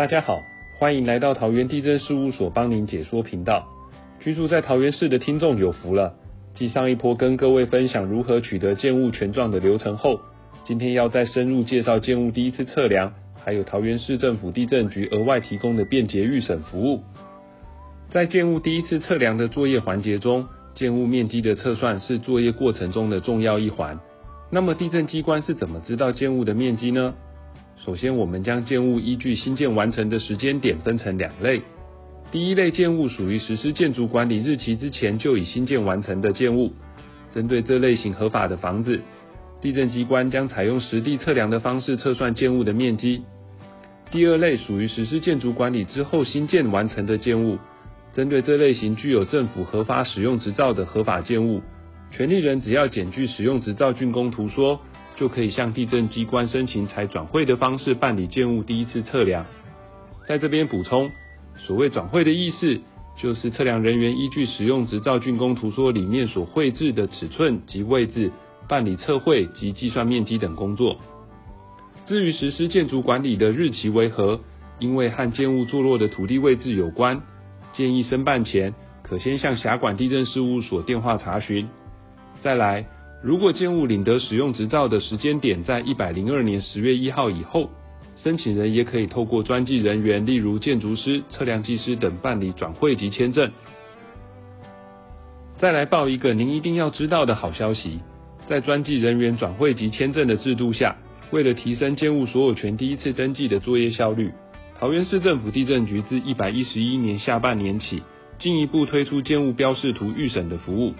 大家好，欢迎来到桃园地震事务所帮您解说频道。居住在桃园市的听众有福了，继上一波跟各位分享如何取得建物权状的流程后，今天要再深入介绍建物第一次测量，还有桃园市政府地震局额外提供的便捷预审服务。在建物第一次测量的作业环节中，建物面积的测算是作业过程中的重要一环。那么地震机关是怎么知道建物的面积呢？首先，我们将建物依据新建完成的时间点分成两类。第一类建物属于实施建筑管理日期之前就已新建完成的建物，针对这类型合法的房子，地震机关将采用实地测量的方式测算建物的面积。第二类属于实施建筑管理之后新建完成的建物，针对这类型具有政府合法使用执照的合法建物，权利人只要检具使用执照竣工图说。就可以向地震机关申请采转会的方式办理建物第一次测量。在这边补充，所谓转会的意思，就是测量人员依据使用执照竣工图说里面所绘制的尺寸及位置，办理测绘及计算面积等工作。至于实施建筑管理的日期为何，因为和建物坐落的土地位置有关，建议申办前可先向辖管地震事务所电话查询。再来。如果建物领得使用执照的时间点在一百零二年十月一号以后，申请人也可以透过专技人员，例如建筑师、测量技师等办理转会及签证。再来报一个您一定要知道的好消息，在专技人员转会及签证的制度下，为了提升建物所有权第一次登记的作业效率，桃园市政府地震局自一百一十一年下半年起，进一步推出建物标示图预审的服务。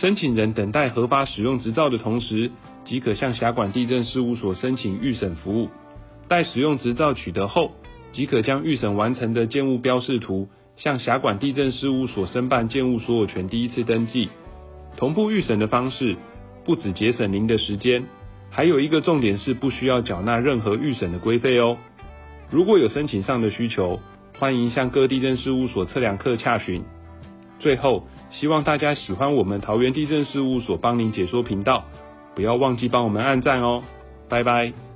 申请人等待合法使用执照的同时，即可向辖管地震事务所申请预审服务。待使用执照取得后，即可将预审完成的建物标示图向辖管地震事务所申办建物所有权第一次登记。同步预审的方式，不止节省您的时间，还有一个重点是不需要缴纳任何预审的规费哦。如果有申请上的需求，欢迎向各地震事务所测量课洽询。最后。希望大家喜欢我们桃园地震事务所帮您解说频道，不要忘记帮我们按赞哦，拜拜。